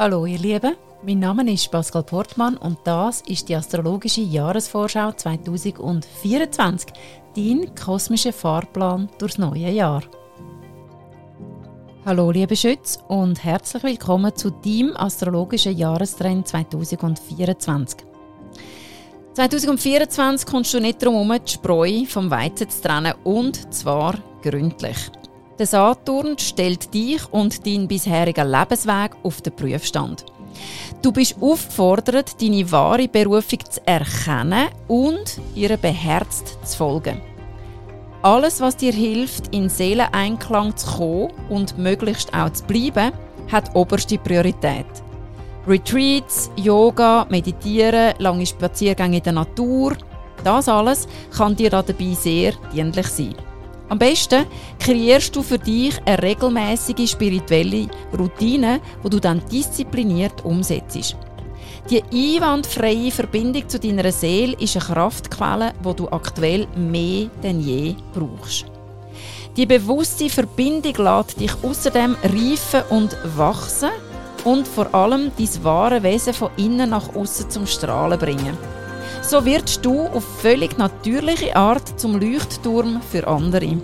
Hallo ihr Lieben, mein Name ist Pascal Portmann und das ist die astrologische Jahresvorschau 2024, dein kosmischer Fahrplan durchs neue Jahr. Hallo liebe Schütz und herzlich willkommen zu deinem astrologischen Jahrestrend 2024. 2024 kommst du nicht darum herum, die Spreu vom Weizen zu trennen und zwar gründlich. Der Saturn stellt dich und deinen bisherigen Lebensweg auf den Prüfstand. Du bist aufgefordert, deine wahre Berufung zu erkennen und ihr beherzt zu folgen. Alles, was dir hilft, in Seeleneinklang zu kommen und möglichst auch zu bleiben, hat oberste Priorität. Retreats, Yoga, Meditieren, lange Spaziergänge in der Natur, das alles kann dir dabei sehr dienlich sein. Am besten kreierst du für dich eine regelmäßige spirituelle Routine, wo du dann diszipliniert umsetzt. Die einwandfreie Verbindung zu deiner Seele ist eine Kraftquelle, wo du aktuell mehr denn je brauchst. Die bewusste Verbindung lässt dich außerdem reifen und wachsen und vor allem dein wahre Wesen von innen nach außen zum Strahlen bringen. So wirst du auf völlig natürliche Art zum Leuchtturm für andere.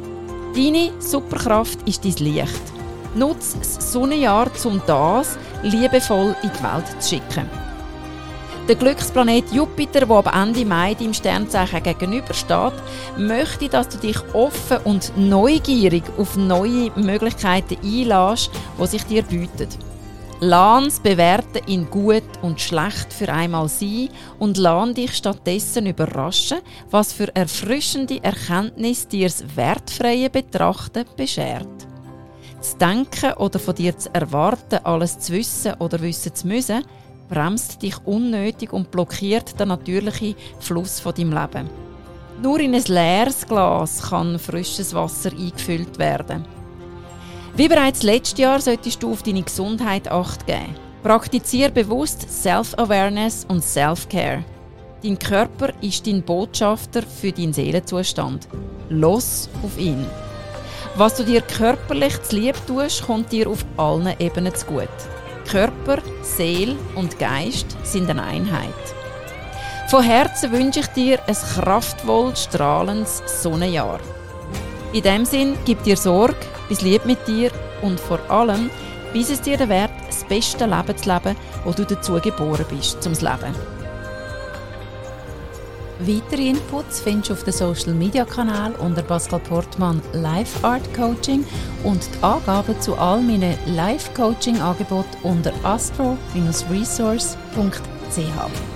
Deine Superkraft ist dein Licht. Nutze das Sonnenjahr, um das liebevoll in die Welt zu schicken. Der Glücksplanet Jupiter, der ab Ende Mai deinem Sternzeichen gegenübersteht, möchte, dass du dich offen und neugierig auf neue Möglichkeiten einlässt, die sich dir bieten. Lahns bewerten in gut und schlecht für einmal sein und lahn dich stattdessen überraschen, was für erfrischende Erkenntnis dir das wertfreie Betrachten beschert. Zu denken oder von dir zu erwarten, alles zu wissen oder wissen zu müssen, bremst dich unnötig und blockiert den natürlichen Fluss von deinem Leben. Nur in ein leeres Glas kann frisches Wasser eingefüllt werden. Wie bereits letztes Jahr solltest du auf deine Gesundheit Acht geben. Praktiziere bewusst Self-Awareness und Self-Care. Dein Körper ist dein Botschafter für deinen Seelenzustand. Los auf ihn. Was du dir körperlich zu lieb tust, kommt dir auf allen Ebenen zu gut. Körper, Seele und Geist sind eine Einheit. Von Herzen wünsche ich dir ein kraftvoll strahlendes Sonnenjahr. In dem Sinn, gib dir Sorge, bis lieb mit dir und vor allem, bis es dir den Wert, das beste Leben zu leben, wo du dazu geboren bist, zum Leben. Weitere Inputs findest du auf dem Social Media Kanal unter Pascal Portmann Life Art Coaching und die Angaben zu all meinen Life Coaching Angeboten unter astro-resource.ch.